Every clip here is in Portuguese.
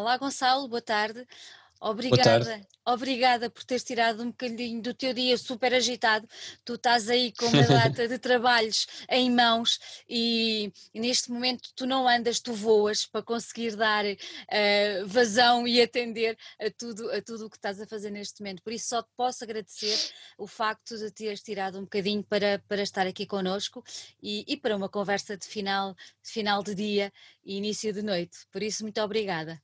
Olá, Gonçalo, boa tarde. Obrigada, obrigada por teres tirado um bocadinho do teu dia super agitado. Tu estás aí com uma data de trabalhos em mãos e, e, neste momento tu não andas, tu voas para conseguir dar uh, vazão e atender a tudo, a tudo o que estás a fazer neste momento. Por isso só te posso agradecer o facto de teres tirado um bocadinho para, para estar aqui connosco e, e para uma conversa de final, de final de dia e início de noite. Por isso, muito obrigada.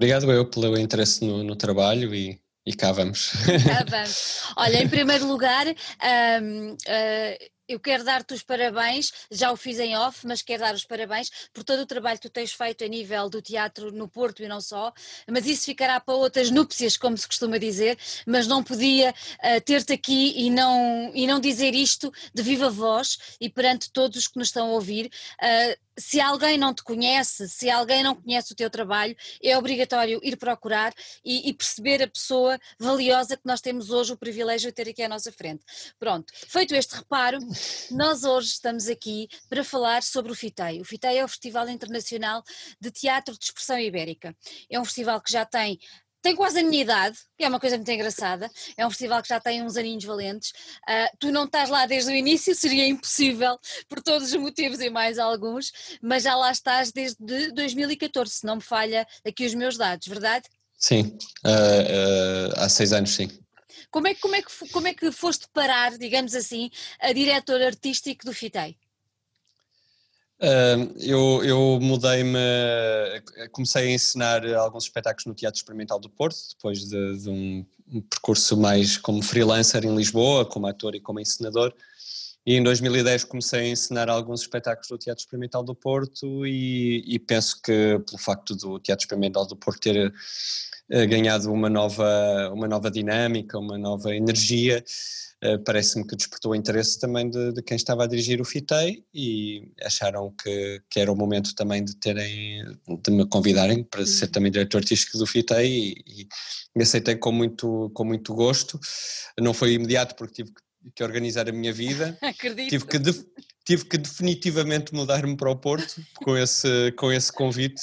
Obrigado eu pelo interesse no, no trabalho e, e cá vamos. Cá vamos. Olha, em primeiro lugar, um, uh, ah, eu quero dar-te os parabéns, já o fiz em off, mas quero dar os parabéns por todo o trabalho que tu tens feito a nível do teatro no Porto e não só, mas isso ficará para outras núpcias, como se costuma dizer, mas não podia uh, ter-te aqui e não, e não dizer isto de viva voz e perante todos os que nos estão a ouvir. Uh, se alguém não te conhece, se alguém não conhece o teu trabalho, é obrigatório ir procurar e, e, perceber a pessoa valiosa que nós temos hoje o privilégio de ter aqui à nossa frente. Pronto, feito este reparo, nós hoje estamos aqui para falar sobre o FITEI. O FITEI é o Festival Internacional de Teatro de Expressão Ibérica. É um festival que já tem tem quase a minha idade, que é uma coisa muito engraçada. É um festival que já tem uns aninhos valentes. Uh, tu não estás lá desde o início, seria impossível, por todos os motivos e mais alguns, mas já lá estás desde 2014, se não me falha aqui os meus dados, verdade? Sim, uh, uh, há seis anos, sim. Como é, como, é que, como é que foste parar, digamos assim, a diretor artístico do FITEI? Uh, eu, eu mudei-me, comecei a ensinar alguns espetáculos no Teatro Experimental do Porto, depois de, de um, percurso mais como freelancer em Lisboa, como ator e como ensinador. E em 2010 comecei a ensinar alguns espetáculos do Teatro Experimental do Porto e, e penso que pelo facto do Teatro Experimental do Porto ter uh, ganhado uma nova, uma nova dinâmica, uma nova energia, eh, parece-me que despertou o interesse também de, de, quem estava a dirigir o FITEI e acharam que, que, era o momento também de terem, de me convidarem para ser uhum. também diretor artístico do FITEI e, e aceitei com muito, com muito gosto. Não foi imediato porque tive que, que organizar a minha vida. Acredito. Tive que, de, tive que definitivamente mudar-me para o Porto com esse, com esse convite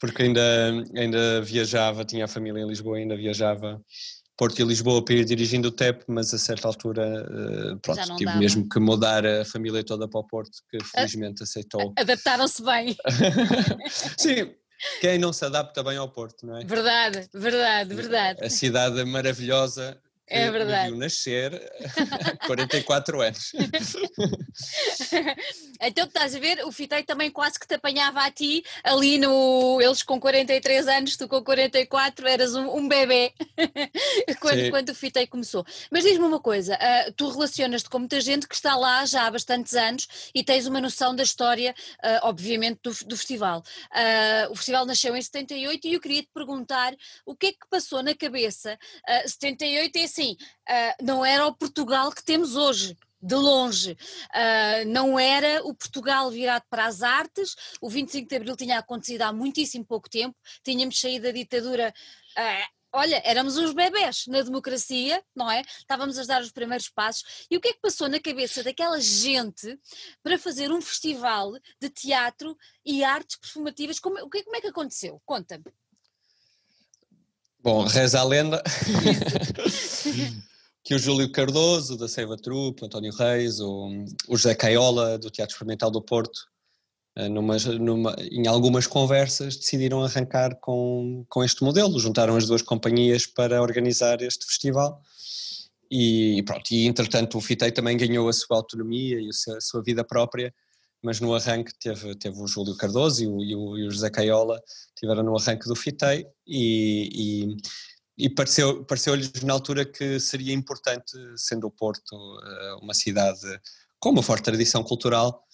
porque ainda, ainda viajava, tinha a família em Lisboa, ainda viajava Porto e Lisboa para ir dirigindo o TEP, mas a certa altura, uh, pronto, tive dava. mesmo que mudar a família toda para o Porto, que felizmente aceitou. Adaptaram-se bem. Sim, quem não se adapta bem ao Porto, não é? Verdade, verdade, verdade. A cidade maravilhosa é verdade. me nascer 44 anos. então estás a ver, o Fitei também quase que te apanhava a ti, ali no. Eles com 43 anos, tu com 44, eras um, um bebê quando, quando o Fitei começou. Mas diz-me uma coisa: uh, tu relacionas-te com muita gente que está lá já há bastantes anos e tens uma noção da história, uh, obviamente, do, do festival. Uh, o festival nasceu em 78 e eu queria te perguntar o que é que passou na cabeça. 78 é assim uh, não era o Portugal que temos hoje. De longe, uh, não era o Portugal virado para as artes. O 25 de Abril tinha acontecido há muitíssimo pouco tempo, tínhamos saído da ditadura uh, olha, éramos uns bebés na democracia, não é? Estávamos a dar os primeiros passos. E o que é que passou na cabeça daquela gente para fazer um festival de teatro e artes performativas? Como, o que, como é que aconteceu? Conta-me. Bom, reza a lenda que o Júlio Cardoso, da Seiva Trupe, António Reis, o, o José Caiola, do Teatro Experimental do Porto, eh, numa, numa, em algumas conversas decidiram arrancar com, com este modelo, juntaram as duas companhias para organizar este festival. E pronto, e entretanto o FITEI também ganhou a sua autonomia e a sua vida própria mas no arranque teve, teve o Júlio Cardoso e o, e o, e o José Caiola tiveram no arranque do FITEI e, e, e pareceu, pareceu-lhes na altura que seria importante, sendo o Porto eh, uma cidade com uma forte tradição cultural,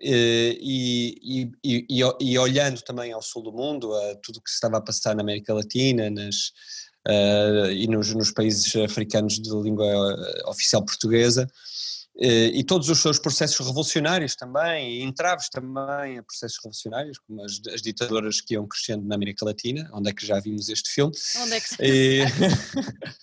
eh, e, e, e, e, olhando também ao sul do mundo, a tudo o que se estava a passar na América Latina nas, uh, e nos, nos, países africanos de língua oficial portuguesa, e todos os seus processos revolucionários também, e entraves também a processos revolucionários, como as, as, ditaduras que iam crescendo na América Latina, onde é que já vimos este filme. Onde é que se e,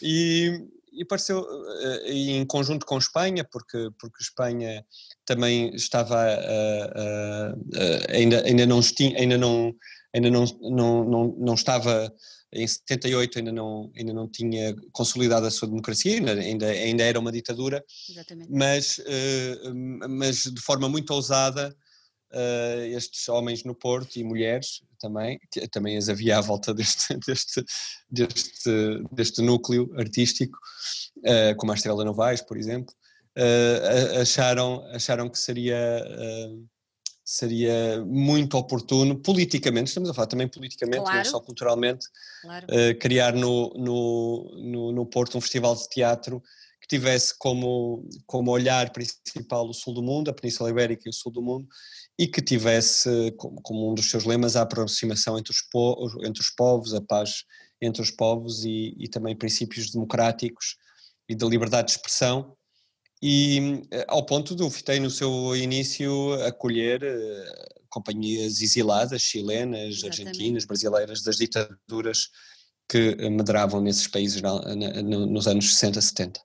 e, e pareceu, eh, e em conjunto com Espanha, porque, porque Espanha também estava, uh, uh, uh, ainda, ainda não, ainda não ainda não, não, não, não estava em 78 ainda não, ainda não tinha consolidado a sua democracia, ainda, ainda era uma ditadura, Exatamente. Mas, mas de forma muito ousada estes homens no Porto e mulheres também, também as havia à volta deste, deste, deste, deste núcleo artístico, como a Estrela Novaes, por exemplo, acharam, acharam que seria seria muito oportuno, politicamente, estamos a falar também politicamente, claro. não só culturalmente, claro. uh, criar no, no, no, no, Porto um festival de teatro que tivesse como, como olhar principal o sul do mundo, a Península Ibérica e o sul do mundo, e que tivesse como, como um dos seus lemas a aproximação entre os, po entre os povos, a paz entre os povos e, e também princípios democráticos e da liberdade de expressão, e eh, ao ponto do FITEI no seu início acolher uh, companhias exiladas, chilenas, Exatamente. argentinas, brasileiras, das ditaduras que medravam nesses países na, na, nos anos 60, 70.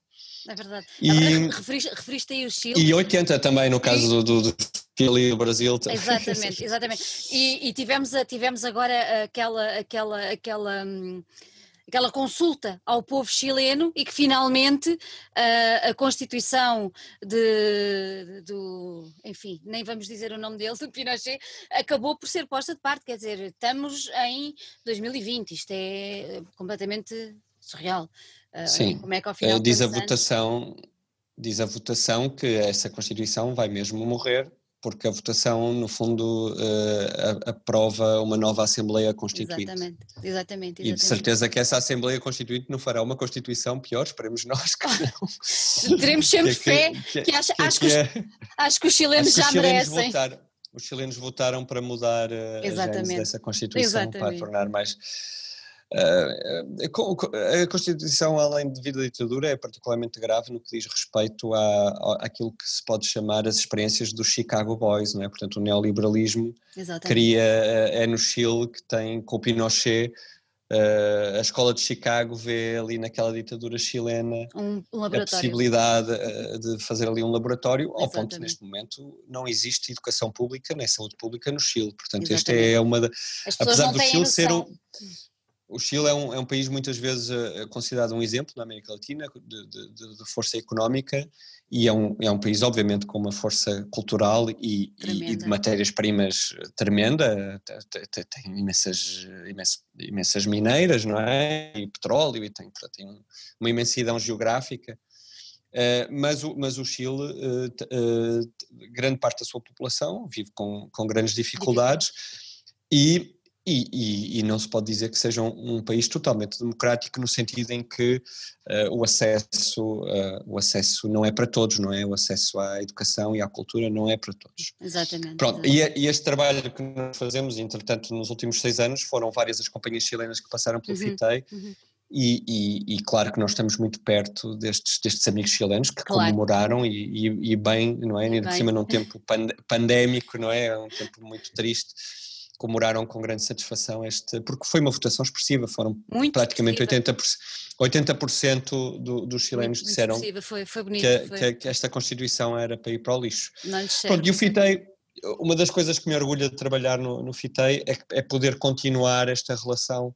É verdade. E, referiste, referiste aí o Chile. E 80 também, no caso do, do Chile e do Brasil. Exatamente, exatamente. E, e, tivemos, tivemos agora aquela, aquela, aquela hum, aquela consulta ao povo chileno e que finalmente uh, a Constituição de, do, enfim, nem vamos dizer o nome dele, do Pinochet, acabou por ser posta de parte, quer dizer, estamos em 2020, isto é completamente surreal. Uh, Sim, como é que ao final uh, diz a votação, diz a votação que essa Constituição vai mesmo morrer porque a votação, no fundo, uh, aprova uma nova Assembleia Constituinte. Exatamente, exatamente, exatamente, E de certeza que essa Assembleia Constituinte não fará uma Constituição pior, esperemos nós que não. Teremos sempre que, fé, que, que, acho, que, acho, que, é, acho que os chilenos já os chilenos merecem. Votaram, os chilenos votaram para mudar uh, a dessa Constituição, exatamente. para tornar mais a Constituição, além de vida da ditadura, é particularmente grave no que diz respeito à, àquilo que se pode chamar as experiências dos Chicago Boys, não é? Portanto, o neoliberalismo Exatamente. cria, é no Chile que tem, com o Pinochet, Uh, a escola de Chicago vê ali naquela ditadura chilena um, um a possibilidade uh, de fazer ali um laboratório, Exatamente. ao ponto que neste momento não existe educação pública nem saúde pública no Chile. Portanto, este é uma da. Apesar do Chile ser um, o Chile é um, é um país muitas vezes uh, considerado um exemplo na América Latina de, de, de, força económica e é um, é um país obviamente com uma força cultural e, e, e de matérias-primas tremenda, tem, tem imensas, imensas, imensas, mineiras, não é? E petróleo e tem, tem uma imensidão geográfica. Uh, mas, o, mas o Chile, uh, grande parte da sua população vive com, com grandes dificuldades e e, e, e, não se pode dizer que seja um, um, país totalmente democrático no sentido em que uh, o acesso uh, o acesso não é para todos, não é? O acesso à educação e à cultura não é para todos. Exatamente. Pronto, exatamente. E, e, este trabalho que nós fazemos, entretanto, nos últimos seis anos, foram várias as companhias chilenas que passaram pelo uhum, FITEI. Uhum. E, e, e, claro que nós estamos muito perto destes, destes amigos chilenos que claro. comemoraram e, e, bem, não é? Ainda por cima num tempo pandémico, não? É um tempo muito triste comemoraram com grande satisfação este, porque foi uma votação expressiva, foram muito praticamente expressiva. 80%, 80% do, dos chilenos muito, disseram muito foi, foi bonito, que, foi. Que, esta Constituição era para ir para o lixo. Pronto, e o FITEI, uma das coisas que me orgulha de trabalhar no, no FITEI é, é poder continuar esta relação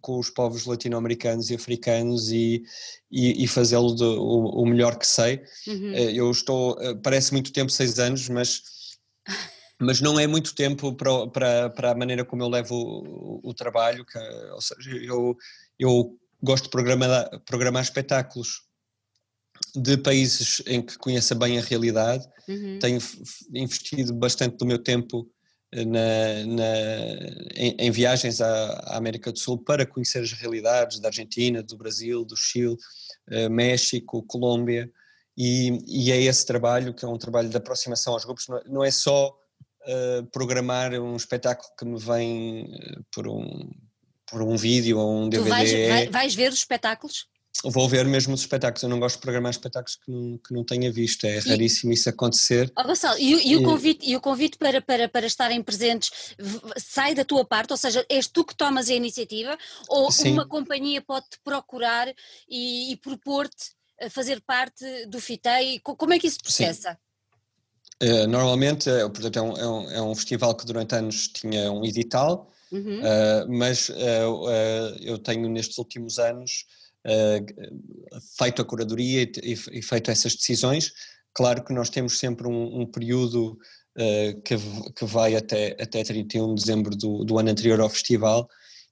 com os povos latino-americanos e africanos e, e, e fazê-lo o, o, melhor que sei. Uhum. Eh, eu estou, eh, parece muito tempo, seis anos, mas mas não é muito tempo para, para, para a maneira como eu levo o, o trabalho, que, ou seja, eu, eu gosto de programar, programar espetáculos de países em que conheça bem a realidade, uhum. tenho investido bastante do meu tempo eh, na, na, em, em, viagens à, à, América do Sul para conhecer as realidades da Argentina, do Brasil, do Chile, uh, México, Colômbia, e, e, é esse trabalho que é um trabalho de aproximação aos grupos, não é, não é só uh, programar um espetáculo que me vem uh, por, um, por um vídeo ou um DVD. Tu vais, vai, vais ver os espetáculos? Vou ver mesmo os espetáculos, eu não gosto de programar espetáculos que não, que não tenha visto, é raríssimo isso acontecer. Oh, Gonçalo, e, e, o convite, e o convite para, para, para estarem presentes sai da tua parte, ou seja, és tu que tomas a iniciativa ou Sim. uma companhia pode-te procurar e, e propor-te fazer parte do FITEI, como é que isso processa? Sim. Eh, normalmente, eh, portanto, é um, é, um, é um, festival que durante anos tinha um edital uhum. uh, mas eu tenho nestes últimos anos feito a curadoria e, e, feito essas decisões. Claro que nós temos sempre um, um período que, que vai até, até 31 de dezembro do, do ano anterior ao festival,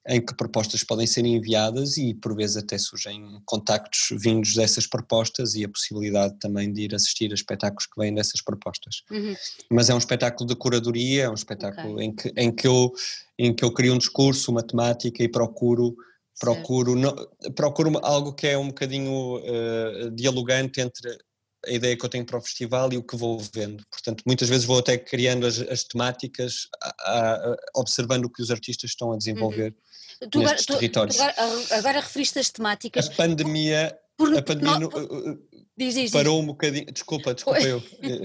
em que propostas podem ser enviadas e por vezes até surgem contactos vindos dessas propostas e a possibilidade também de ir assistir a espetáculos que vêm dessas propostas. Uhum. Mas é um espetáculo de curadoria, é um espetáculo okay. em, que, em, que eu, em que eu crio um discurso, uma temática e procuro procuro, não, procuro algo que é um bocadinho uh, dialogante entre a ideia que eu tenho para o festival e o que vou vendo. Portanto, muitas vezes vou até criando as, as temáticas, a, a, observando o que os artistas estão a desenvolver uhum. Tu agora, territórios. Tu, agora, agora, referiste as temáticas. A pandemia, por, a pandemia por, uh, diz, diz, parou diz. um bocadinho. Desculpa, desculpa eu.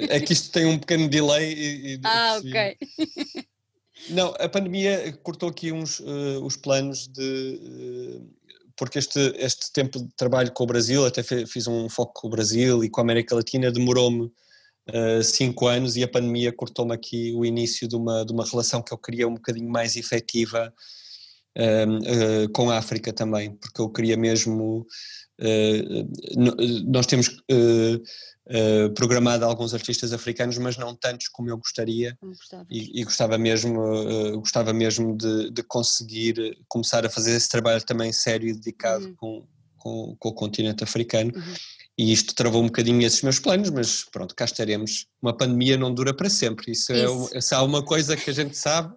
É que isto tem um pequeno delay. E, e, ah, ok. Não, a pandemia cortou aqui uns, uh, os planos de. Uh, porque este, este tempo de trabalho com o Brasil, até fiz um foco com o Brasil e com a América Latina, demorou-me uh, cinco anos e a pandemia cortou-me aqui o início de uma, de uma relação que eu queria um bocadinho mais efetiva uh, com a África também, porque eu queria mesmo. nós temos uh, programado alguns artistas africanos, mas não tantos como eu gostaria e, e, gostava mesmo, gostava mesmo de, de, conseguir começar a fazer esse trabalho também sério e dedicado uhum. com, com, com, o continente africano. Uhum. E isto travou um bocadinho esses meus planos, mas pronto, cá estaremos. Uma pandemia não dura para sempre, isso, é isso. é, se há uma coisa que a gente sabe.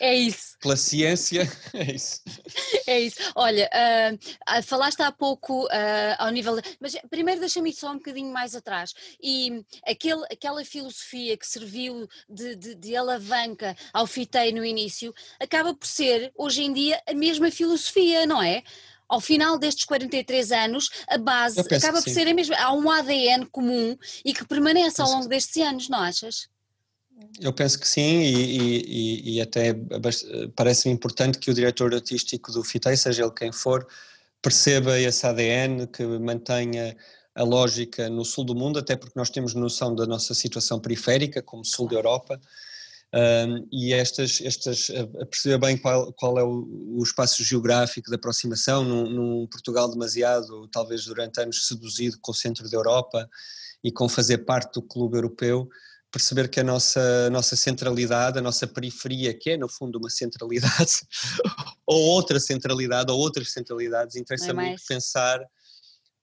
É isso pela ciência, é isso. É isso. Olha, uh, falaste há pouco uh, ao nível. De... Mas primeiro deixa-me ir só um bocadinho mais atrás. E aquele, aquela filosofia que serviu de, de, de alavanca ao FITEI no início acaba por ser, hoje em dia, a mesma filosofia, não é? ao final destes 43 anos, a base acaba por ser a mesma. Há um ADN comum e que permanece ao longo destes anos, não achas? Eu penso que sim, e, e, e até parece-me importante que o diretor artístico do FITEI, seja ele quem for, perceba esse ADN, que mantenha a lógica no sul do mundo, até porque nós temos noção da nossa situação periférica, como sul da Europa, um, e estas, estas perceber bem qual, qual é o, o, espaço geográfico de aproximação, num, num Portugal demasiado, talvez durante anos, seduzido com o centro da Europa e com fazer parte do clube europeu, perceber que a nossa, nossa centralidade, a nossa periferia, que é no fundo uma centralidade, ou outra centralidade, ou outras centralidades, interessa é muito pensar,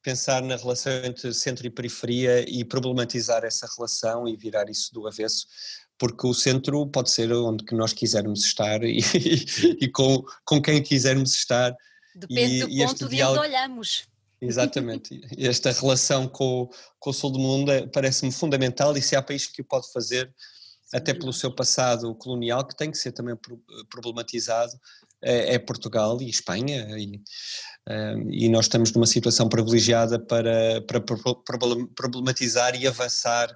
pensar na relação entre centro e periferia e problematizar essa relação e virar isso do avesso, porque o centro pode ser onde que nós quisermos estar e, e, com, com quem quisermos estar. Depende e, do ponto de onde olhamos. Exatamente. Esta relação com, com o sul do mundo é, parece-me fundamental e se há país que o pode fazer, até pelo seu passado colonial, que tem que ser também problematizado, é, é Portugal e Espanha. E, um, e, nós estamos numa situação privilegiada para, para problematizar e avançar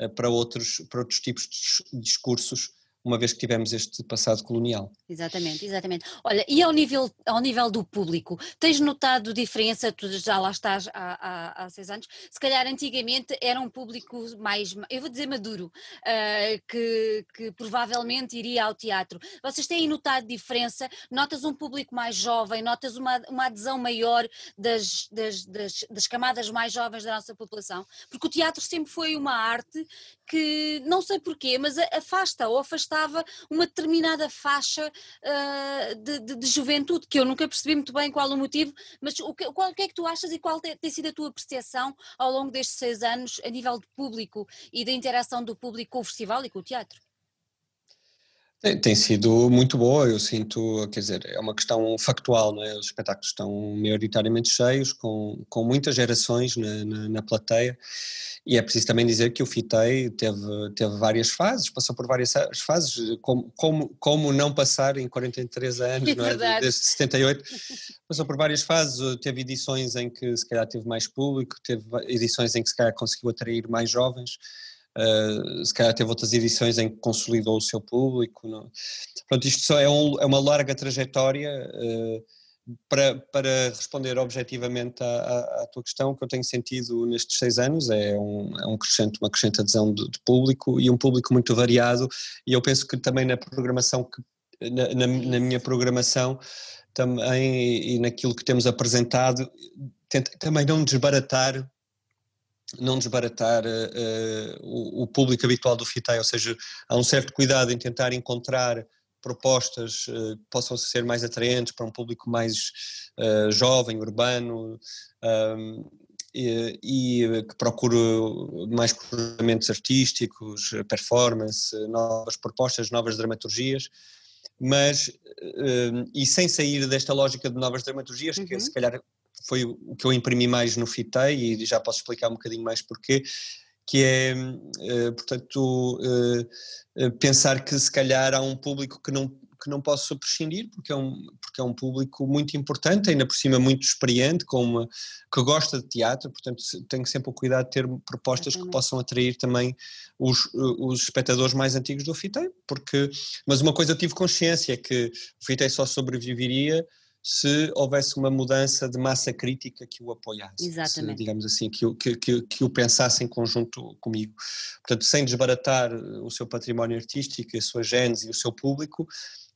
uh, para, outros, para outros tipos de discursos uma vez que tivemos este passado colonial. Exatamente, exatamente. Olha, e ao nível, ao nível do público, tens notado diferença, tu já lá estás há, há, há seis anos, se calhar antigamente era um público mais, eu vou dizer maduro, uh, que, que provavelmente iria ao teatro. Vocês têm notado diferença? Notas um público mais jovem, notas uma, uma adesão maior das, das, das, das camadas mais jovens da nossa população? Porque o teatro sempre foi uma arte que, não sei porquê, mas afasta ou afasta afastava uma determinada faixa uh, de, de, de, juventude, que eu nunca percebi muito bem qual o motivo, mas o que, qual, o que é que tu achas e qual tem sido a tua percepção ao longo destes seis anos a nível de público e da interação do público com o festival e com o teatro? Tem, tem, sido muito boa, eu sinto, quer dizer, é uma questão factual, não é? os espetáculos estão maioritariamente cheios, com, com muitas gerações na, na, na plateia, e é preciso também dizer que o FITEI teve, teve várias fases, passou por várias fases, como, como, como não passar em 43 anos, é não é? desde 78, passou por várias fases, teve edições em que se calhar teve mais público, teve edições em que se calhar conseguiu atrair mais jovens, Uh, se calhar teve outras edições em que consolidou o seu público. Não? Pronto, isto só é, um, é, uma larga trajetória. Uh, para, para responder objetivamente à, à, à, tua questão, o que eu tenho sentido nestes seis anos é, um, é um crescente, uma crescente adesão de, de, público e um público muito variado, e eu penso que também na programação que na, na, na minha programação também e naquilo que temos apresentado, tenta, também não desbaratar não desbaratar uh, o, o, público habitual do FITEI, ou seja, há um certo cuidado em tentar encontrar propostas uh, que possam ser mais atraentes para um público mais uh, jovem, urbano, um, e, e, que procure mais cruzamentos artísticos, performance, novas propostas, novas dramaturgias, mas e sem sair desta lógica de novas dramaturgias, uhum. que se calhar foi o que eu imprimi mais no FITEI e já posso explicar um bocadinho mais porquê, que é, eh, portanto, eh, eh, pensar que se calhar há um público que não, que não posso prescindir, porque é, um, porque é um público muito importante, ainda por cima muito experiente, com uma, que gosta de teatro, portanto tenho sempre o cuidado de ter propostas que possam atrair também os, os espectadores mais antigos do FITEI, porque, mas uma coisa eu tive consciência, é que o FITEI só sobreviveria se houvesse uma mudança de massa crítica que o apoiasse, Exatamente. Se, digamos assim, que, que, que, que, o pensasse em conjunto comigo. Portanto, sem desbaratar o seu património artístico, a sua gênese e o seu público,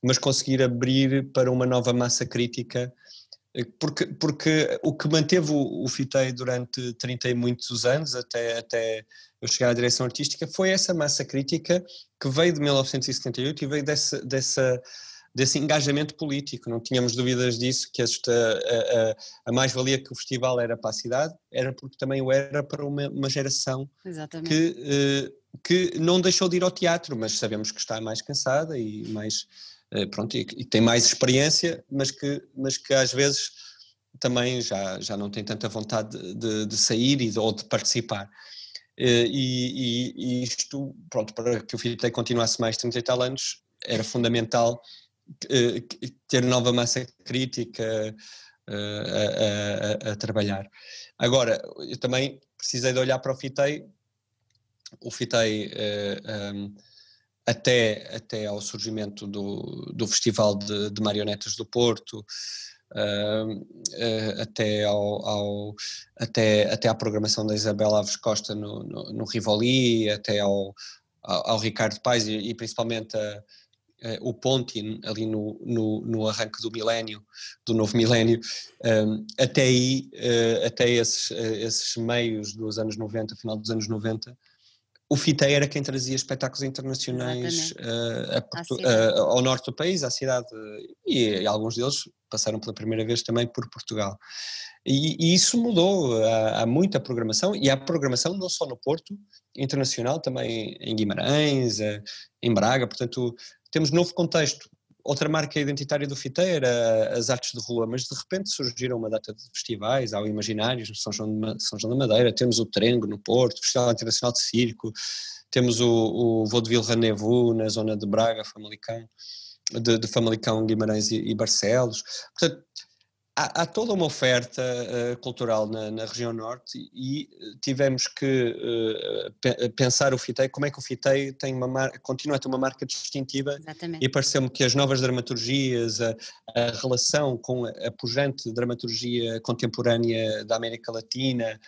mas conseguir abrir para uma nova massa crítica, eh, porque, porque o que manteve o, o FITEI durante 30 e muitos anos, até, até eu chegar à direção artística, foi essa massa crítica que veio de 1978 e veio dessa, dessa desse engajamento político, não tínhamos dúvidas disso, que esta, a, a, a mais-valia que o festival era para a cidade, era porque também o era para uma, uma geração que, eh, que não deixou de ir ao teatro, mas sabemos que está mais cansada e mais, eh, pronto, e, e tem mais experiência, mas que, mas que às vezes também já, já não tem tanta vontade de, de sair e ou de participar. Eh, e, e, isto, pronto, para que o FITEI continuasse mais 30 e tal anos, era fundamental ter nova massa crítica eh, a, a, a, trabalhar. Agora, eu também precisei de olhar para o FITEI, o FITEI um, ehm, até, até ao surgimento do, do Festival de, de Marionetas do Porto, Uh, uh, até, ao, ao, até, até à programação da Isabela Alves Costa no, no, no Rivoli, até ao, ao, ao Ricardo Paes e, e principalmente a, uh, o Pontin ali no, no, no, arranque do milénio, do novo milénio, um, ehm, até aí, uh, até esses, uh, esses meios dos anos 90, final dos anos 90, o FITEI era quem trazia espetáculos internacionais a, ao norte do país, à cidade, e, e, alguns deles passaram pela primeira vez também por Portugal. E, e isso mudou, há, há, muita programação, e há programação não só no Porto, internacional, também em Guimarães, em Braga, portanto temos novo contexto. Outra marca identitária do FITE era as artes de rua, mas de repente surgiram uma data de festivais, há o Imaginários no São João, de, São João da Madeira, temos o Trengo no Porto, Festival Internacional de Circo, temos o, o Vaudeville Rendezvous na zona de Braga, Famalicão, de, de Famalicão, Guimarães e, e Barcelos. Portanto, há, há, toda uma oferta uh, cultural na, na, região norte e tivemos que uh, pensar o FITEI, como é que o FITEI tem uma continua a ter uma marca distintiva Exatamente. e pareceu-me que as novas dramaturgias, a, a relação com a, pujante dramaturgia contemporânea da América Latina,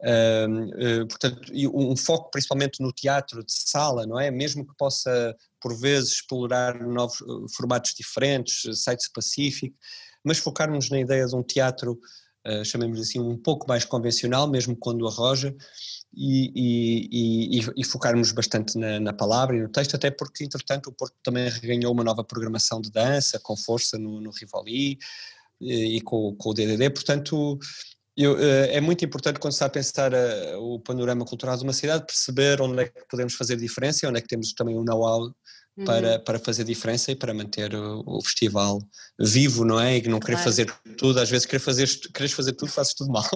uh, portanto, um foco principalmente no teatro de sala, não é? Mesmo que possa, por vezes, explorar novos formatos diferentes, site Pacific, mas focarmos na ideia de um teatro, uh, chamemos assim, um pouco mais convencional, mesmo quando arroja, e, e, e, e focarmos bastante na, na, palavra e no texto, até porque, entretanto, o Porto também reganhou uma nova programação de dança, com força no, no Rivoli e, e com, com, o DDD, portanto. Eu, eh, é muito importante quando se está a pensar uh, o panorama cultural de uma cidade, perceber onde é que podemos fazer diferença, onde é que temos também um know-how uhum. para fazer diferença e para manter o, o, festival vivo, não é? E não querer fazer tudo, às vezes querer fazer, queres fazer tudo, fazes tudo mal.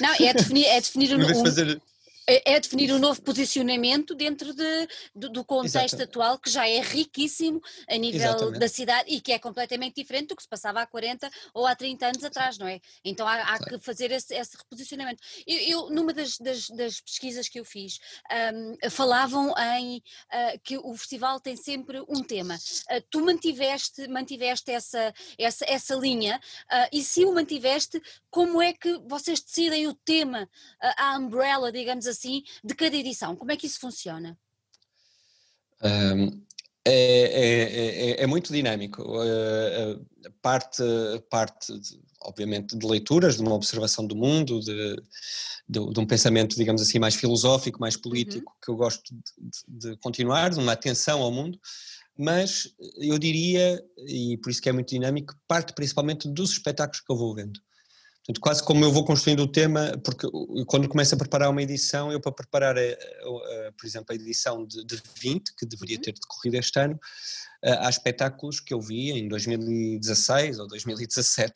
não, é definir, é definir um, fazer... É, é definir um novo posicionamento dentro de, do, do contexto Exatamente. atual que já é riquíssimo a nível Exatamente. da cidade e que é completamente diferente do que se passava há 40 ou há 30 anos atrás, não é? Então há, há que fazer esse, esse reposicionamento. Eu, eu, numa das, das, das, pesquisas que eu fiz, um, falavam em uh, que o festival tem sempre um tema. Uh, tu mantiveste, mantiveste essa, essa, essa linha uh, e se o mantiveste, como é que vocês decidem o tema, a umbrella, digamos assim, assim, de cada edição? Como é que isso funciona? Um, É, é, é, é, muito dinâmico. Parte, parte de, obviamente, de leituras, de uma observação do mundo, de, de, de, um pensamento, digamos assim, mais filosófico, mais político, uhum. que eu gosto de, de, continuar, de uma atenção ao mundo, mas eu diria, e por isso que é muito dinâmico, parte principalmente dos espetáculos que eu vou vendo. Portanto, quase como eu vou construindo o tema, porque quando começo a preparar uma edição, eu para preparar, a, a, a, por exemplo, a edição de, de 20, que deveria uhum. ter decorrido este ano, há espetáculos que eu vi em 2016 ou 2017.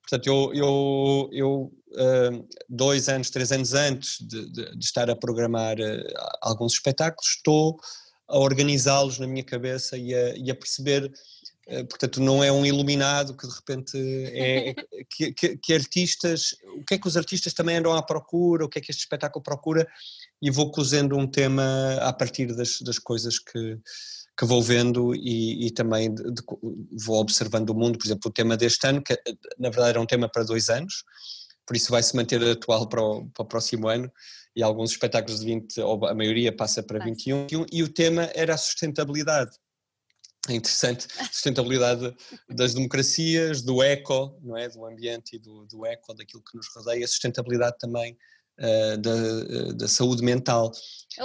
Portanto, eu, eu, eu dois anos, três anos antes de, de, de estar a programar alguns espetáculos, estou a organizá-los na minha cabeça e a, e a perceber eh, portanto não é um iluminado que de repente é que, que, que, artistas, o que é que os artistas também andam à procura, o que é que este espetáculo procura e vou cozendo um tema a partir das, das coisas que, que vou vendo e, e também de, de, vou observando o mundo, por exemplo o tema deste ano, que eh, na verdade era um tema para dois anos, por isso vai se manter atual para o, para o próximo ano e alguns espetáculos de 20, ou a maioria passa para 21, e o tema era a sustentabilidade. é interessante, sustentabilidade das democracias, do eco, não é? do ambiente e do, do eco, daquilo que nos rodeia, sustentabilidade também uh, da, uh, da saúde mental.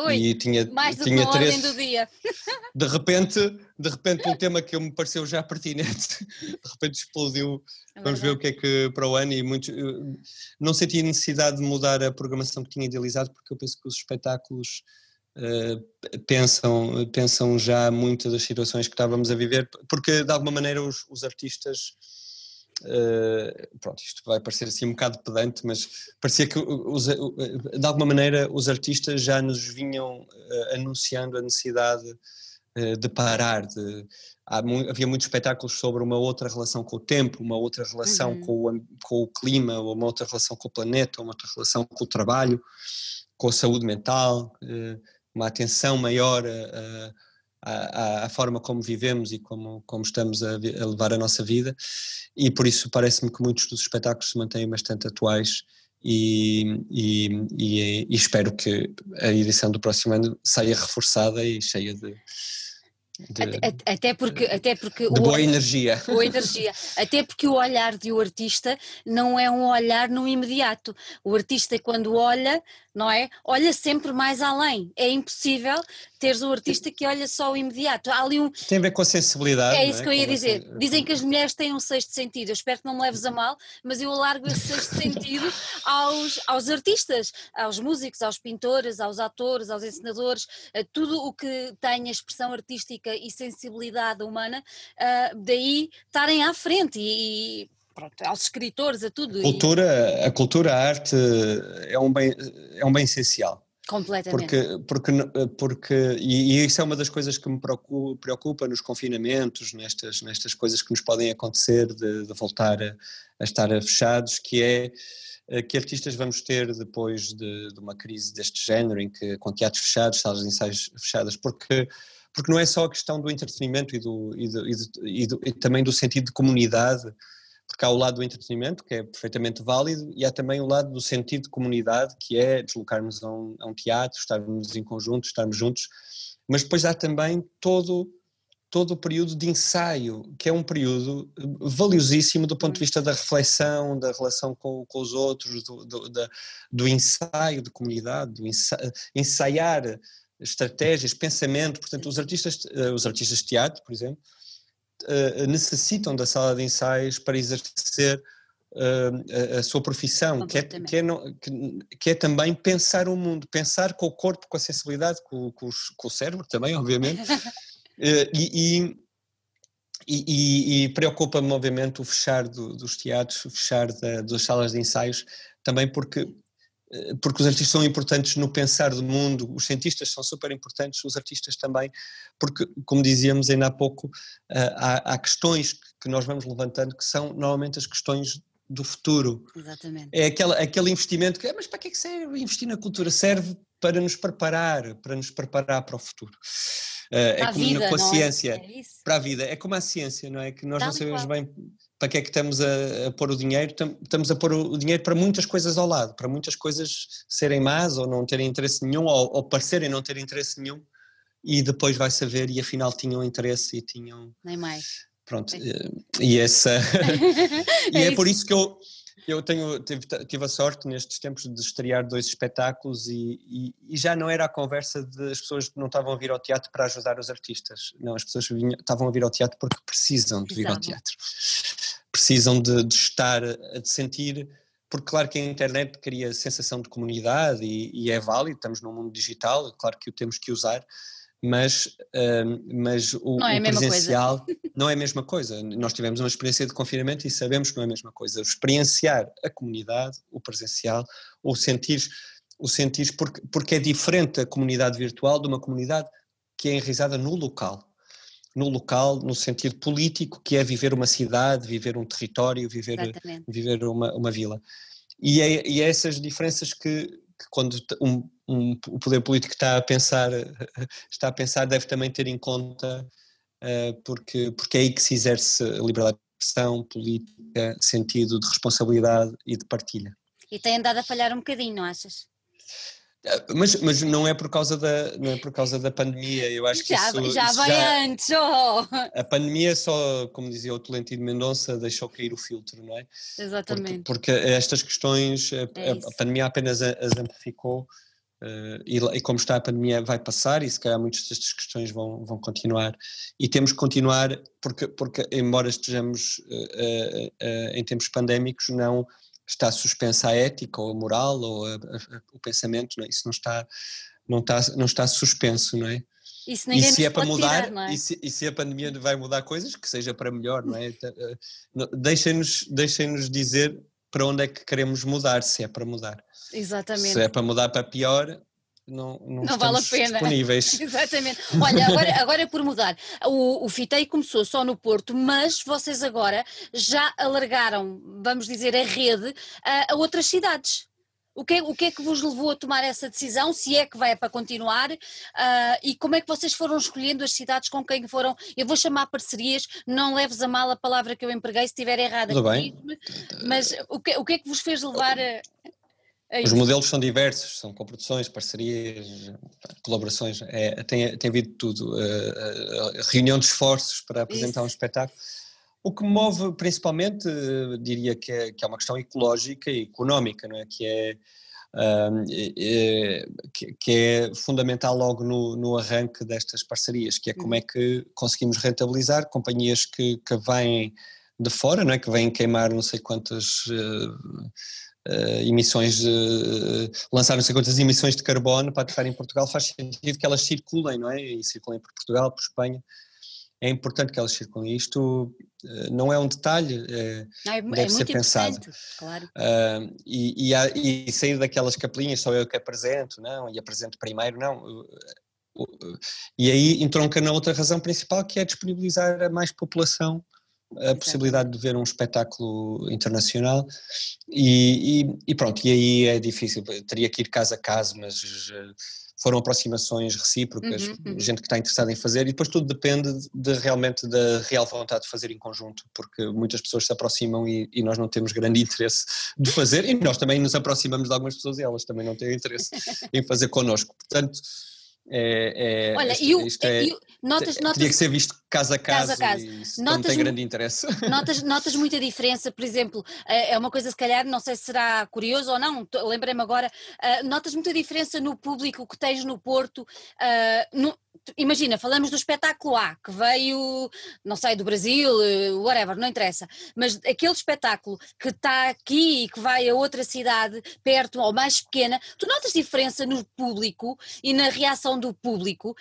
Ui, e tinha, mais do tinha que três, do dia. De repente, de repente um tema que me pareceu já pertinente, de repente explodiu. É Vamos ver o que é que para o ano e muitos, não senti necessidade de mudar a programação que tinha idealizado porque eu penso que os espetáculos Uh, pensam, pensam já muitas das situações que estávamos a viver, porque de alguma maneira os, os artistas, uh, pronto, isto vai parecer assim um bocado pedante, mas parecia que os, de alguma maneira os artistas já nos vinham uh, anunciando a necessidade de parar, de, havia muitos espetáculos sobre uma outra relação com o tempo, uma outra relação uhum. com, o, com o clima, uma outra relação com o planeta, uma outra relação com o trabalho, com a saúde mental, uma atenção maior à, forma como vivemos e como, como estamos a, a, levar a nossa vida, e por isso parece-me que muitos dos espetáculos se mantêm bastante atuais. E, e, e, e espero que a edição do próximo ano saia reforçada e cheia de, de, até porque, até porque de boa o, energia. Boa energia. Até porque o olhar de um artista não é um olhar no imediato. O artista, quando olha, não é? Olha sempre mais além. É impossível teres um artista que olha só o imediato. Há ali um... Tem a ver com a sensibilidade. É isso é? que eu ia dizer. Dizem que as mulheres têm um sexto sentido. Eu espero que não me leves a mal, mas eu alargo esse sexto sentido aos, aos artistas, aos músicos, aos pintores, aos atores, aos encenadores, tudo o que tem a expressão artística e sensibilidade humana, uh, daí estarem à frente e, e pronto, aos escritores, a tudo. Cultura, a cultura, a arte é um bem, é um bem essencial. Completamente. Porque, porque, porque e, e, isso é uma das coisas que me preocupa, preocupa nos confinamentos, nestas, nestas coisas que nos podem acontecer de, de voltar a, a, estar fechados, que é eh, que artistas vamos ter depois de, de, uma crise deste género, em que com teatros fechados, salas de ensaios fechadas, porque porque não é só a questão do entretenimento e, do, e, do, e, do, e também do sentido de comunidade, porque há o lado do entretenimento, que é perfeitamente válido, e há também o lado do sentido de comunidade, que é deslocarmos a um, a um teatro, estarmos em conjunto, estarmos juntos, mas depois há também todo todo o período de ensaio, que é um período valiosíssimo do ponto de vista da reflexão, da relação com, com os outros, do, do, da, do ensaio de comunidade, do ensaiar estratégias, pensamento, portanto os artistas, eh, os artistas de teatro, por exemplo, uh, necessitam da sala de ensaios para exercer uh, a, a, sua profissão, que é, que, é não, que, que, é, também pensar o mundo, pensar com o corpo, com a sensibilidade, com, com, os, com o cérebro também, obviamente, e, e, e, e preocupa-me, obviamente, o fechar do, dos teatros, o fechar da, das salas de ensaios, também porque eh, porque os artistas são importantes no pensar do mundo, os cientistas são super importantes, os artistas também, porque, como dizíamos ainda há pouco, eh, há, há questões que nós vamos levantando que são normalmente as questões do futuro. Exatamente. É aquele, aquele investimento que, ah, mas para que é que serve investir na cultura? Serve para nos preparar, para nos preparar para o futuro. Uh, é como vida, com a é? ciência, é para a vida, é como a ciência, não é? Que nós não sabemos bem para que é que estamos a, a, pôr o dinheiro? Estamos a pôr o dinheiro para muitas coisas ao lado, para muitas coisas serem más ou não terem interesse nenhum, ou, ou parecerem não ter interesse nenhum, e depois vai saber e afinal tinham interesse e tinham. Nem mais. Pronto, eh, e essa. e é, é por isso que eu, eu tenho, tive, tive, a sorte nestes tempos de estrear dois espetáculos e, e, e, já não era a conversa de as pessoas não estavam a vir ao teatro para ajudar os artistas. Não, as pessoas vinham, estavam a vir ao teatro porque precisam de vir ao teatro. Precisam de, de estar, de sentir porque claro que a internet cria sensação de comunidade e, e, é válido, estamos num mundo digital, claro que o temos que usar, mas, mas o, não é o presencial não é a mesma coisa. Nós tivemos uma experiência de confinamento e sabemos que não é a mesma coisa. Experienciar a comunidade, o presencial, o sentir, o sentir porque, porque é diferente a comunidade virtual de uma comunidade que é enraizada no local. No local, no sentido político, que é viver uma cidade, viver um território, viver, viver uma, uma vila. E é, e é essas diferenças que, que quando um, um, o poder político está a pensar está a pensar deve também ter em conta uh, porque porque é aí que se exerce a liberdade de expressão política sentido de responsabilidade e de partilha. E tem andado a falhar um bocadinho não achas mas, mas não é por causa da não é por causa da pandemia, eu acho que já, isso já vai já, antes. Oh. A pandemia só, como dizia o Tolentino Mendonça, deixou cair o filtro, não é? Exatamente. Porque, porque estas questões a, é a, pandemia apenas as amplificou uh, e, e, como está a pandemia vai passar e se calhar muitas destas questões vão, vão continuar e temos que continuar porque, porque embora estejamos uh, uh, em tempos pandémicos não está suspensa a ética ou a moral ou a, a, o pensamento, não é? isso não está, não, está, não está suspenso, não é? Isso e se é para mudar, tirar, é? e, se, e, se, a pandemia vai mudar coisas, que seja para melhor, não é? Eh, deixem-nos deixem dizer para onde é que queremos mudar, se é para mudar. Exatamente. Se é para mudar para pior, não, não, não vale a pena. disponíveis. Exatamente. Olha, agora, agora é por mudar, o, o Fitei começou só no Porto, mas vocês agora já alargaram, vamos dizer, a rede a, a outras cidades. O que, é, o que é que vos levou a tomar essa decisão, se é que vai para continuar, uh, e como é que vocês foram escolhendo as cidades com quem foram, eu vou chamar parcerias, não leves a mal a palavra que eu empreguei, se estiver errada, Tudo bem. mas o que, o que é que vos fez levar a, é Os modelos são diversos, são coproduções, parcerias, colaborações, é, tem, tem havido tudo. Uh, reunião de esforços para apresentar Isso. um espetáculo. O que move principalmente, uh, diria que é, que é uma questão ecológica e económica, não é? Que é, é, que, que, é fundamental logo no, no arranque destas parcerias, que é como é uhum. que conseguimos rentabilizar companhias que, que vêm de fora, não é? Que vêm queimar não sei quantas uh, emissões, de, uh, lançar não sei quantas emissões de carbono para aterrar em Portugal, faz sentido que elas circulem, não é? E circulem por Portugal, por Espanha. É importante que elas circulem. Isto uh, não é um detalhe, é, não, é, deve é ser pensado. Claro. Uh, e, e, há, e, sair daquelas capelinhas, só eu que apresento, não, e apresento primeiro, não. E aí entronca na outra razão principal, que é disponibilizar a mais população a possibilidade de ver um espetáculo internacional. E, e, e, pronto, e aí é difícil, teria que ir caso a caso, mas eh, foram aproximações recíprocas, uhum, uhum. gente que está interessada em fazer e depois tudo depende de realmente da real vontade de fazer em conjunto, porque muitas pessoas se aproximam e, e nós não temos grande interesse de fazer e nós também nos aproximamos de algumas pessoas e elas também não têm interesse em fazer connosco, portanto é, é, Olha, e o, isto é, notas, notas, teria que ser visto caso a caso, caso, a caso. notas, não tem grande interesse. Notas, notas muita diferença, por exemplo, é, é uma coisa se calhar, não sei se será curioso ou não, lembrei-me agora, uh, notas muita diferença no público que tens no Porto, no, imagina, falamos do espetáculo A, que veio, não sei, do Brasil, eh, whatever, não interessa, mas aquele espetáculo que está aqui e que vai a outra cidade, perto ou mais pequena, tu notas diferença no público e na reação do público,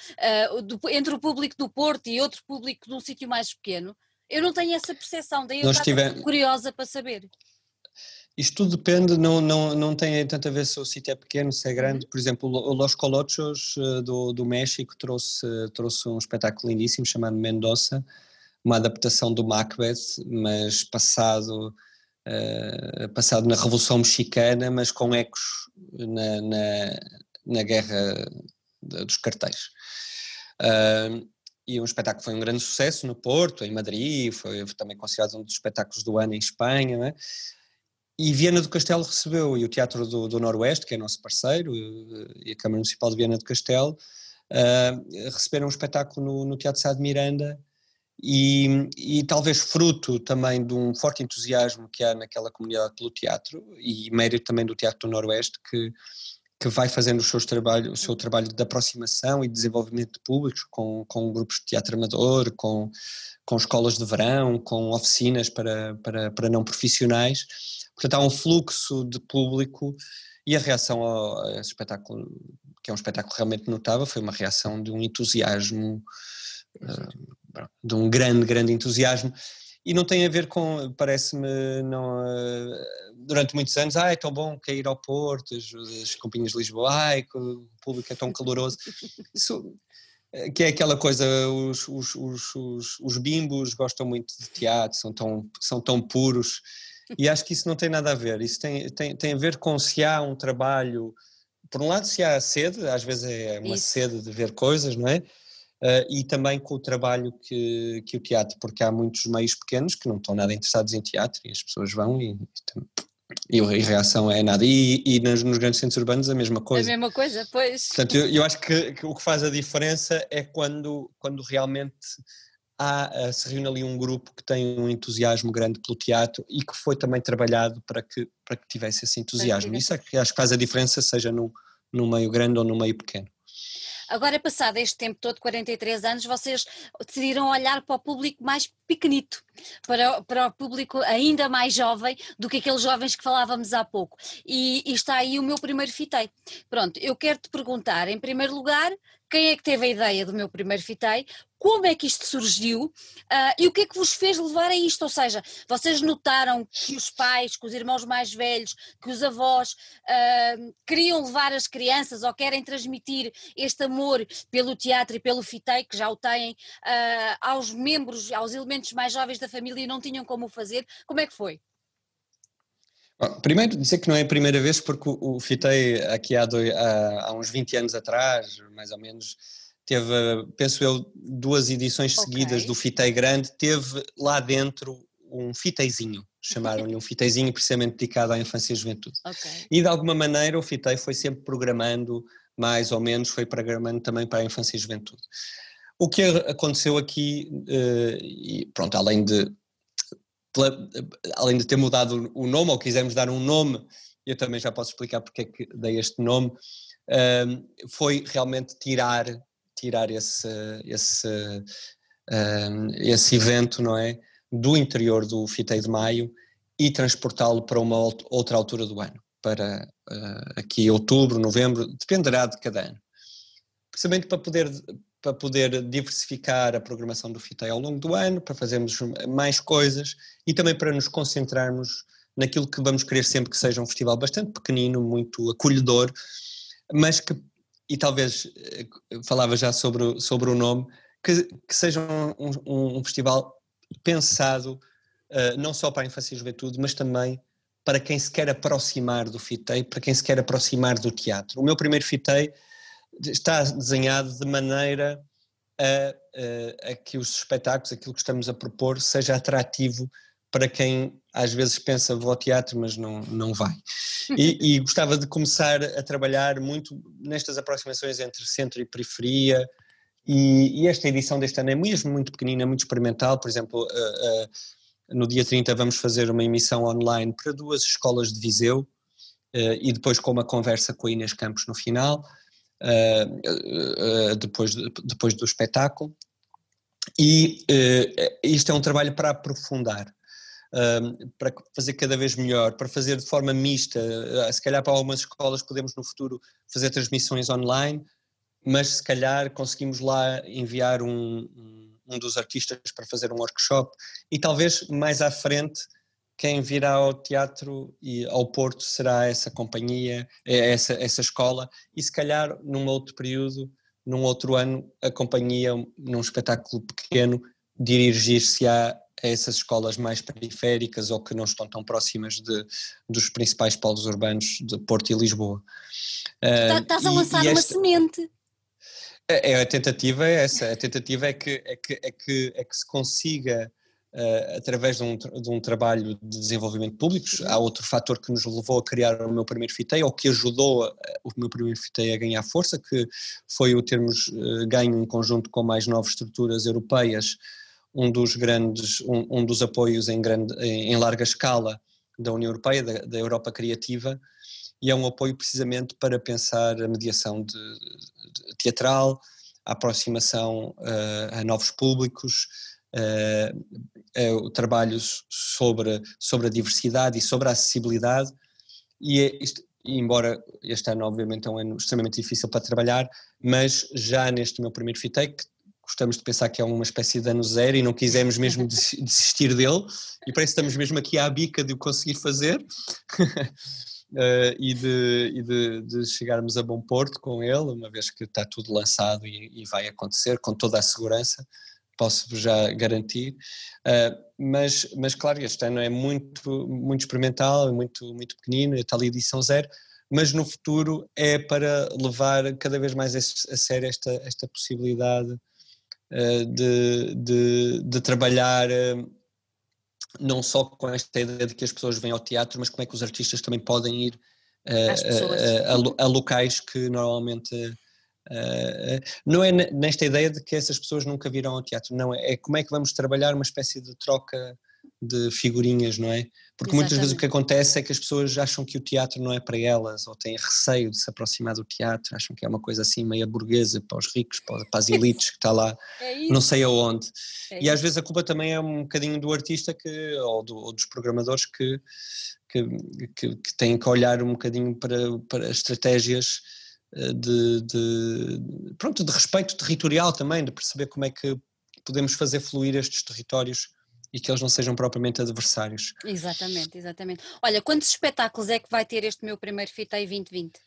uh, do, entre o público do Porto e outro público de um sítio mais pequeno? Eu não tenho essa percepção, daí eu estou curiosa para saber. Isto tudo depende, não, não, não tem tanto a ver se o sítio é pequeno, se é grande. Por exemplo, o Los Colochos eh, do, do México trouxe, trouxe um espetáculo lindíssimo chamado Mendoza, uma adaptação do Macbeth, mas passado, uh, passado na Revolução Mexicana, mas com ecos na, na, na Guerra dos Cartéis. Uh, e um espetáculo foi um grande sucesso no Porto, em Madrid, foi também considerado um dos espetáculos do ano em Espanha, é? E Viana do Castelo recebeu, e o Teatro do, do Noroeste, que é nosso parceiro, e a Câmara Municipal de Viana do Castelo, uh, receberam um espetáculo no, no Teatro Sá de Miranda e, e, talvez fruto também de um forte entusiasmo que há naquela comunidade pelo teatro e mérito também do Teatro do Noroeste que, que vai fazendo seus trabalho, o seu trabalho de aproximação e desenvolvimento de públicos com, com grupos de teatro amador, com, com escolas de verão, com oficinas para, para, para não profissionais. Portanto, há um fluxo de público e a reação ao, a esse espetáculo, que é um espetáculo realmente notável, foi uma reação de um entusiasmo, uh, de um grande, grande entusiasmo. E não tem a ver com, parece-me, não, uh, durante muitos anos, ah, é tão bom que é ir ao Porto, as, as companhias de Lisboa, ai, o público é tão caloroso. Isso, eh, que é aquela coisa, os, os, os, os, os bimbos gostam muito de teatro, são tão, são tão puros, e acho que isso não tem nada a ver. Isso tem, tem, tem a ver com se há um trabalho. Por um lado, se há sede, às vezes é uma isso. sede de ver coisas, não é? Uh, e também com o trabalho que, que o teatro, porque há muitos meios pequenos que não estão nada interessados em teatro e as pessoas vão e, e a reação é nada. E, e nos, nos, grandes centros urbanos a mesma coisa. A mesma coisa, pois. Portanto, eu, eu acho que, que, o que faz a diferença é quando, quando realmente há, eh, se reúne ali um grupo que tem um entusiasmo grande pelo teatro e que foi também trabalhado para que, para que tivesse esse entusiasmo. Isso é que acho que faz a diferença, seja no, no meio grande ou no meio pequeno. Agora, passado este tempo todo, 43 anos, vocês decidiram olhar para o público mais pequenito, para, para o público ainda mais jovem do que aqueles jovens que falávamos há pouco. E, e está aí o meu primeiro fitei. Pronto, eu quero te perguntar, em primeiro lugar, quem é que teve a ideia do meu primeiro fitei, como é que isto surgiu uh, e o que é que vos fez levar a isto? Ou seja, vocês notaram que os pais, que os irmãos mais velhos, que os avós uh, queriam levar as crianças ou querem transmitir este amor pelo teatro e pelo fitei, que já o têm, uh, aos membros, aos elementos mais jovens da família e não tinham como o fazer? Como é que foi? Primeiro dizer que não é a primeira vez, porque o, o Fitei aqui há, dois, há, há, uns 20 anos atrás, mais ou menos, teve, penso eu, duas edições okay. seguidas do Fitei Grande, teve lá dentro um fiteizinho, chamaram-lhe um fiteizinho precisamente dedicado à infância e juventude. Okay. E de alguma maneira o Fitei foi sempre programando, mais ou menos, foi programando também para a infância e juventude. O que aconteceu aqui, eh, e pronto, além de além de ter mudado o nome, ou quisermos dar um nome, eu também já posso explicar porque é que dei este nome, um, foi realmente tirar, tirar esse, esse, um, esse evento, não é, do interior do Fitei de Maio e transportá-lo para uma outra altura do ano, para uh, aqui outubro, novembro, dependerá de cada ano. Precisamente para poder para poder diversificar a programação do FITEI ao longo do ano, para fazermos mais coisas e também para nos concentrarmos naquilo que vamos querer sempre que seja um festival bastante pequenino, muito acolhedor, mas que, e talvez eh, falava já sobre, sobre o nome, que, que seja um, um, um, festival pensado uh, não só para a infância e juventude, mas também para quem se quer aproximar do FITEI, para quem se quer aproximar do teatro. O meu primeiro FITEI está desenhado de maneira a, a, a, que os espetáculos, aquilo que estamos a propor, seja atrativo para quem às vezes pensa vou ao teatro, mas não, não vai. E, e gostava de começar a trabalhar muito nestas aproximações entre centro e periferia, e, e, esta edição deste ano é mesmo muito pequenina, muito experimental. Por exemplo, uh, uh, no dia 30 vamos fazer uma emissão online para duas escolas de Viseu, uh, e depois com uma conversa com a Inês Campos no final uh, depois, depois do espetáculo. E isto é um trabalho para aprofundar. para fazer cada vez melhor, para fazer de forma mista. se calhar para algumas escolas podemos no futuro fazer transmissões online, mas se calhar conseguimos lá enviar um, um dos artistas para fazer um workshop e talvez mais à frente quem virá ao teatro e ao Porto será essa companhia, é essa, essa escola, e se calhar num outro período, num outro ano, a companhia, num espetáculo pequeno, dirigir-se a essas escolas mais periféricas ou que não estão tão próximas de, dos principais polos urbanos de Porto e Lisboa. Tá, estás a lançar uma semente. É, é, a tentativa é essa, a tentativa é que, é que, é que, é que se consiga uh, através de um, de um, trabalho de desenvolvimento público. Há outro fator que nos levou a criar o meu primeiro FITEI, ou que ajudou a, o meu primeiro FITEI a ganhar força, que foi o termos uh, ganho em conjunto com mais novas estruturas europeias, um dos grandes, um, um dos apoios em, grande, em, em, larga escala da União Europeia, da, da, Europa Criativa, e é um apoio precisamente para pensar a mediação de, de teatral, a aproximação uh, a novos públicos, uh, trabalhos sobre, sobre a diversidade e sobre a acessibilidade, e é isto, embora este ano obviamente é um ano extremamente difícil para trabalhar, mas já neste meu primeiro FITEC gostamos de pensar que é uma espécie de ano zero e não quisemos mesmo desistir dele, e parece que estamos mesmo aqui à bica de o conseguir fazer. Uh, e, de, e de, de, chegarmos a bom porto com ele, uma vez que está tudo lançado e, e vai acontecer com toda a segurança posso já garantir. Uh, mas, mas claro, este ano é muito, muito experimental, é muito, muito pequenino, é tal edição zero, mas no futuro é para levar cada vez mais a, sério esta, esta possibilidade uh, de, de, de, trabalhar. Uh, não só com esta ideia de que as pessoas vêm ao teatro, mas como é que os artistas também podem ir a, a, a, locais que normalmente não é nesta ideia de que essas pessoas nunca virão ao teatro, não, é, é como é que vamos trabalhar uma espécie de troca de figurinhas, não é? Porque Exatamente. muitas vezes o que acontece é que as pessoas acham que o teatro não é para elas, ou têm receio de se aproximar do teatro, acham que é uma coisa assim meia burguesa para os ricos, para, as elites que está lá, é não sei aonde. É e às vezes a culpa também é um bocadinho do artista que, ou, do, ou dos programadores que, que, que, que, têm que olhar um bocadinho para, para estratégias eh, de, de, pronto, de respeito territorial também, de perceber como é que podemos fazer fluir estes territórios e que eles não sejam propriamente adversários. Exatamente, exatamente. Olha, quantos espetáculos é que vai ter este meu primeiro FITEI 2020?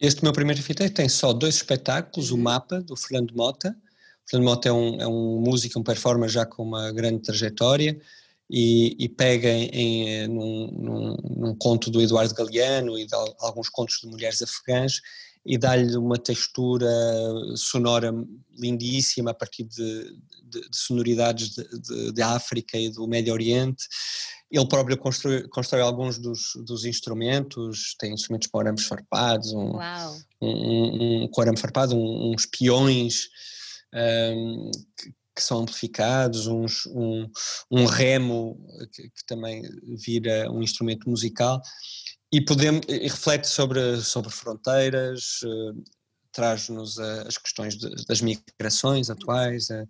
Este meu primeiro FITEI tem só dois espetáculos, o uhum. Mapa, do Fernando Mota. O Fernando Mota é um, é um músico, um performer já com uma grande trajetória e, e pega em, em num, num, num, conto do Eduardo Galeano e de alguns contos de mulheres afegãs e dá-lhe uma textura sonora lindíssima a partir de, de, de sonoridades de, de, África e do Médio Oriente. Ele próprio constrói, constrói alguns dos, dos, instrumentos, tem instrumentos com arames farpados, um, um, um, com arame farpado, um, uns peões um, que, que, são amplificados, uns, um, um remo que, que também vira um instrumento musical e, podemos, e reflete sobre, sobre fronteiras, uh, traz-nos as questões de, das migrações atuais. Uh,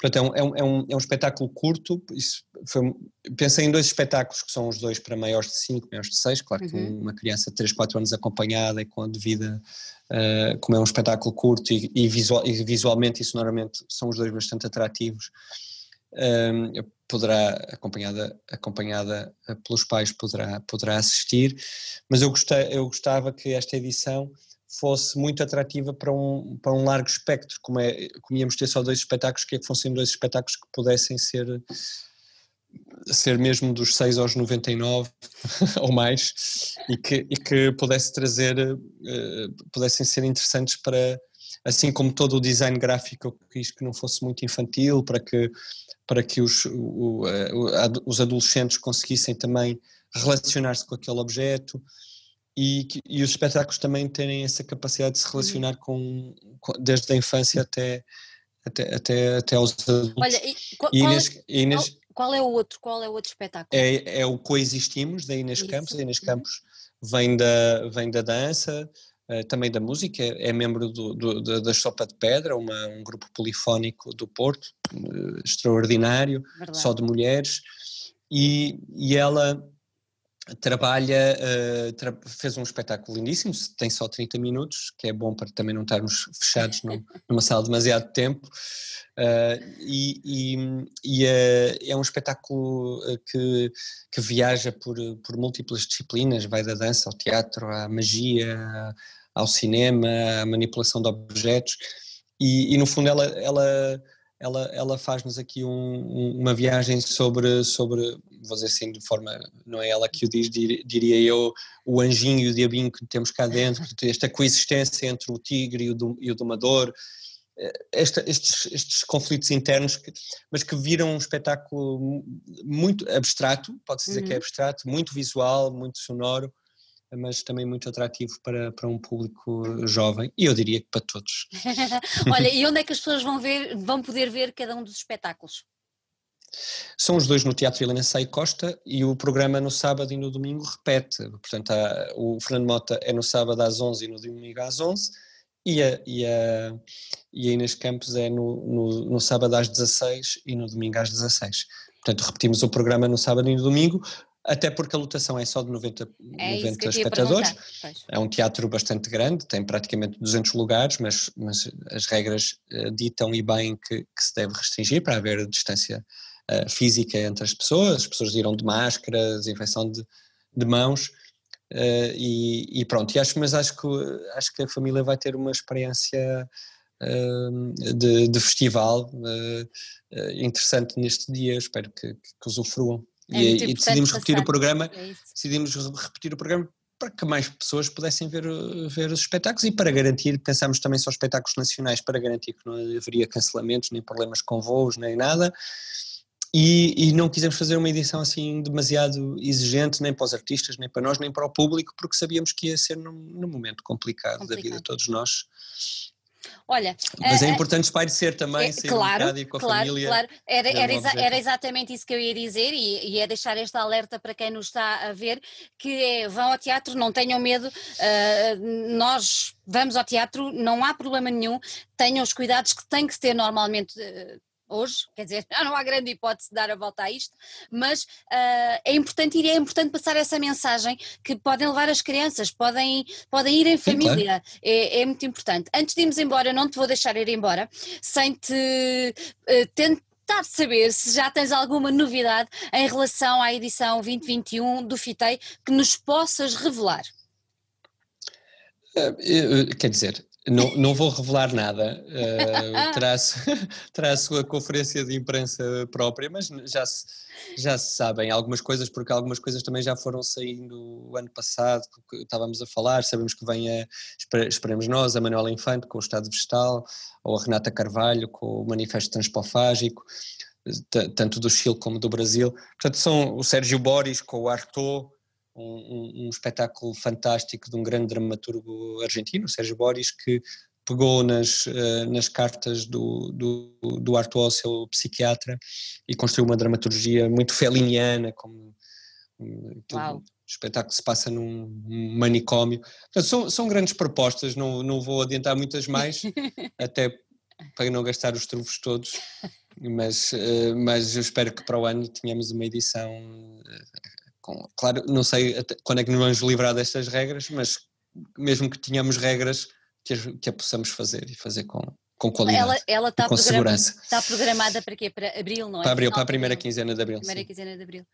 portanto, é um, é, um, é, um, é um espetáculo curto. Isso foi, pensei em dois espetáculos que são os dois para maiores de 5, maiores de 6. Claro que uhum. uma criança de 3, 4 anos acompanhada e com a devida. Uh, como é um espetáculo curto e, e, visual, e visualmente e sonoramente são os dois bastante atrativos um, poderá, acompanhada, acompanhada eh, pelos pais, poderá, poderá assistir, mas eu, gostei, eu gostava que esta edição fosse muito atrativa para um, para um largo espectro, como, é, como íamos ter só dois espetáculos, que, é que fossem dois espetáculos que pudessem ser ser mesmo dos 6 aos 99 ou mais e que, e que pudesse trazer uh, pudessem ser interessantes para assim como todo o design gráfico eu quis que não fosse muito infantil para que para que os, o, os adolescentes conseguissem também relacionar-se com aquele objeto e, e os espetáculos também terem essa capacidade de se relacionar com, com desde a infância até, até, até, até aos adultos. Olha, e, qual, e Inês, qual, é, Inês, qual, é o outro, qual é o outro espetáculo? É, é o Coexistimos, da Inês Isso. Campos. A Inês uhum. Campos vem da, vem da dança, eh, também da música, é, é membro do, do, da Sopa de Pedra, uma, um grupo polifónico do Porto, uh, extraordinário, Verdade. só de mulheres, e, e ela trabalha, uh, tra fez um espetáculo lindíssimo, tem só 30 minutos, que é bom para também não estarmos fechados num, numa sala demasiado tempo, uh, e, e, e uh, é um espetáculo que, que viaja por, por múltiplas disciplinas, vai da dança ao teatro, à magia, ao cinema, à manipulação de objetos, e, e no fundo ela, ela, ela, ela faz-nos aqui um, uma viagem sobre, sobre, vou dizer assim, de forma, não é ela que o diz, diria eu, o anjinho e o diabinho que temos cá dentro, esta coexistência entre o tigre e o, e o domador, esta, estes, estes, conflitos internos, que, mas que viram um espetáculo muito abstrato, pode-se dizer uhum. que é uhum. abstrato, muito visual, muito sonoro, mas também muito atrativo para, para um público jovem e eu diria que para todos. Olha, e onde é que as pessoas vão, ver, vão poder ver cada um dos espetáculos? São os dois no Teatro Helena Sei Costa e o programa no sábado e no domingo repete. Portanto, há, o Fernando Mota é no sábado às 11 e no domingo às 11 e a, e a, e a Inês Campos é no, no, no sábado às 16 e no domingo às 16. Portanto, repetimos o programa no sábado e no domingo, até porque a lotação é só de 90, é 90 espectadores. É um teatro bastante grande, tem praticamente 200 lugares, mas, mas as regras uh, ditam e bem que, que, se deve restringir para haver distância uh, física entre as pessoas, as pessoas irão de máscara, desinfecção de, de mãos. Uh, e, e, pronto, e acho, mas acho que, acho que a família vai ter uma experiência de, de, festival interessante neste dia, espero que, que usufruam. É e, e decidimos repetir o programa, é decidimos repetir o programa para que mais pessoas pudessem ver, ver os espetáculos e para garantir, pensamos também só espetáculos nacionais, para garantir que não haveria cancelamentos, nem problemas com voos, nem nada, e, e, não quisemos fazer uma edição assim demasiado exigente, nem para os artistas, nem para nós, nem para o público, porque sabíamos que ia ser num, num momento complicado, complicado, da vida de todos nós. Olha, mas é importante espairecer também, é, claro, e com a claro, família. Claro, era, era, exa era, exatamente isso que eu ia dizer e, e, é deixar esta alerta para quem nos está a ver, que é, vão ao teatro, não tenham medo, uh, nós vamos ao teatro, não há problema nenhum, tenham os cuidados que têm que ter normalmente. Hoje, quer dizer, já não há grande hipótese de dar a volta a isto, mas uh, é importante ir, é importante passar essa mensagem que podem levar as crianças, podem, podem ir em família, claro. é, é, muito importante. Antes de irmos embora, não te vou deixar ir embora, sem te uh, tentar saber se já tens alguma novidade em relação à edição 2021 do FITEI que nos possas revelar. Uh, quer dizer, não, não vou revelar nada, uh, terá, terá a sua conferência de imprensa própria, mas já se, já se sabem algumas coisas, porque algumas coisas também já foram saindo o ano passado, que estávamos a falar, sabemos que vem a, esperemos nós, a Manuela Infante com o Estado Vegetal, ou a Renata Carvalho com o Manifesto Transpofágico, tanto do Chile como do Brasil, portanto são o Sérgio Boris com o Artaud, um, um, espetáculo fantástico de um grande dramaturgo argentino, Sérgio Boris, que pegou nas, uh, nas cartas do, do, do Arthur, seu psiquiatra, e construiu uma dramaturgia muito feliniana, como um, espetáculo se passa num manicômio. Portanto, são, são grandes propostas, não, não vou adiantar muitas mais, até para não gastar os trufos todos, mas, uh, mas eu espero que para o ano tenhamos uma edição uh, com, claro, não sei quando é que nos vamos livrar destas regras, mas mesmo que tenhamos regras, que, que a possamos fazer e fazer com, com qualidade, ela, ela está com segurança. Está programada para quê? Para abril, não é? Para abril, para a primeira quinzena de abril. Primeira sim. quinzena de abril.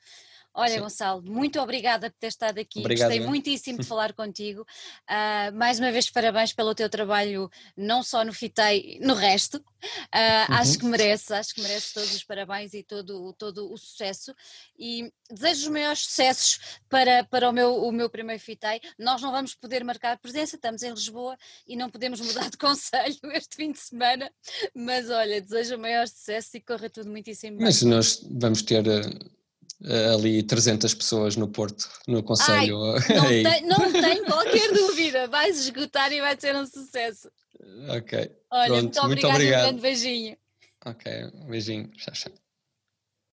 Olha, Sim. Gonçalo, muito obrigada por ter estado aqui. Obrigado, Gostei muitíssimo de falar contigo. Uh, mais uma vez, parabéns pelo teu trabalho, não só no FITEI, no resto. Uh, uhum. Acho que mereces, acho que mereces todos os parabéns e todo, todo o sucesso. E desejo os maiores sucessos para, para o, meu, o meu primeiro FITEI. Nós não vamos poder marcar presença, estamos em Lisboa e não podemos mudar de conselho este fim de semana. Mas olha, desejo o maior sucesso e corra tudo muitíssimo bem. Mas nós vamos ter eh, ali 300 pessoas no Porto, no Conselho. Ai, não, tem, não tenho qualquer dúvida, vais esgotar e vai ser um sucesso. Ok. Olha, Pronto, muito, obrigado, muito obrigado. Um grande beijinho. Ok, um beijinho. Tchau, tchau.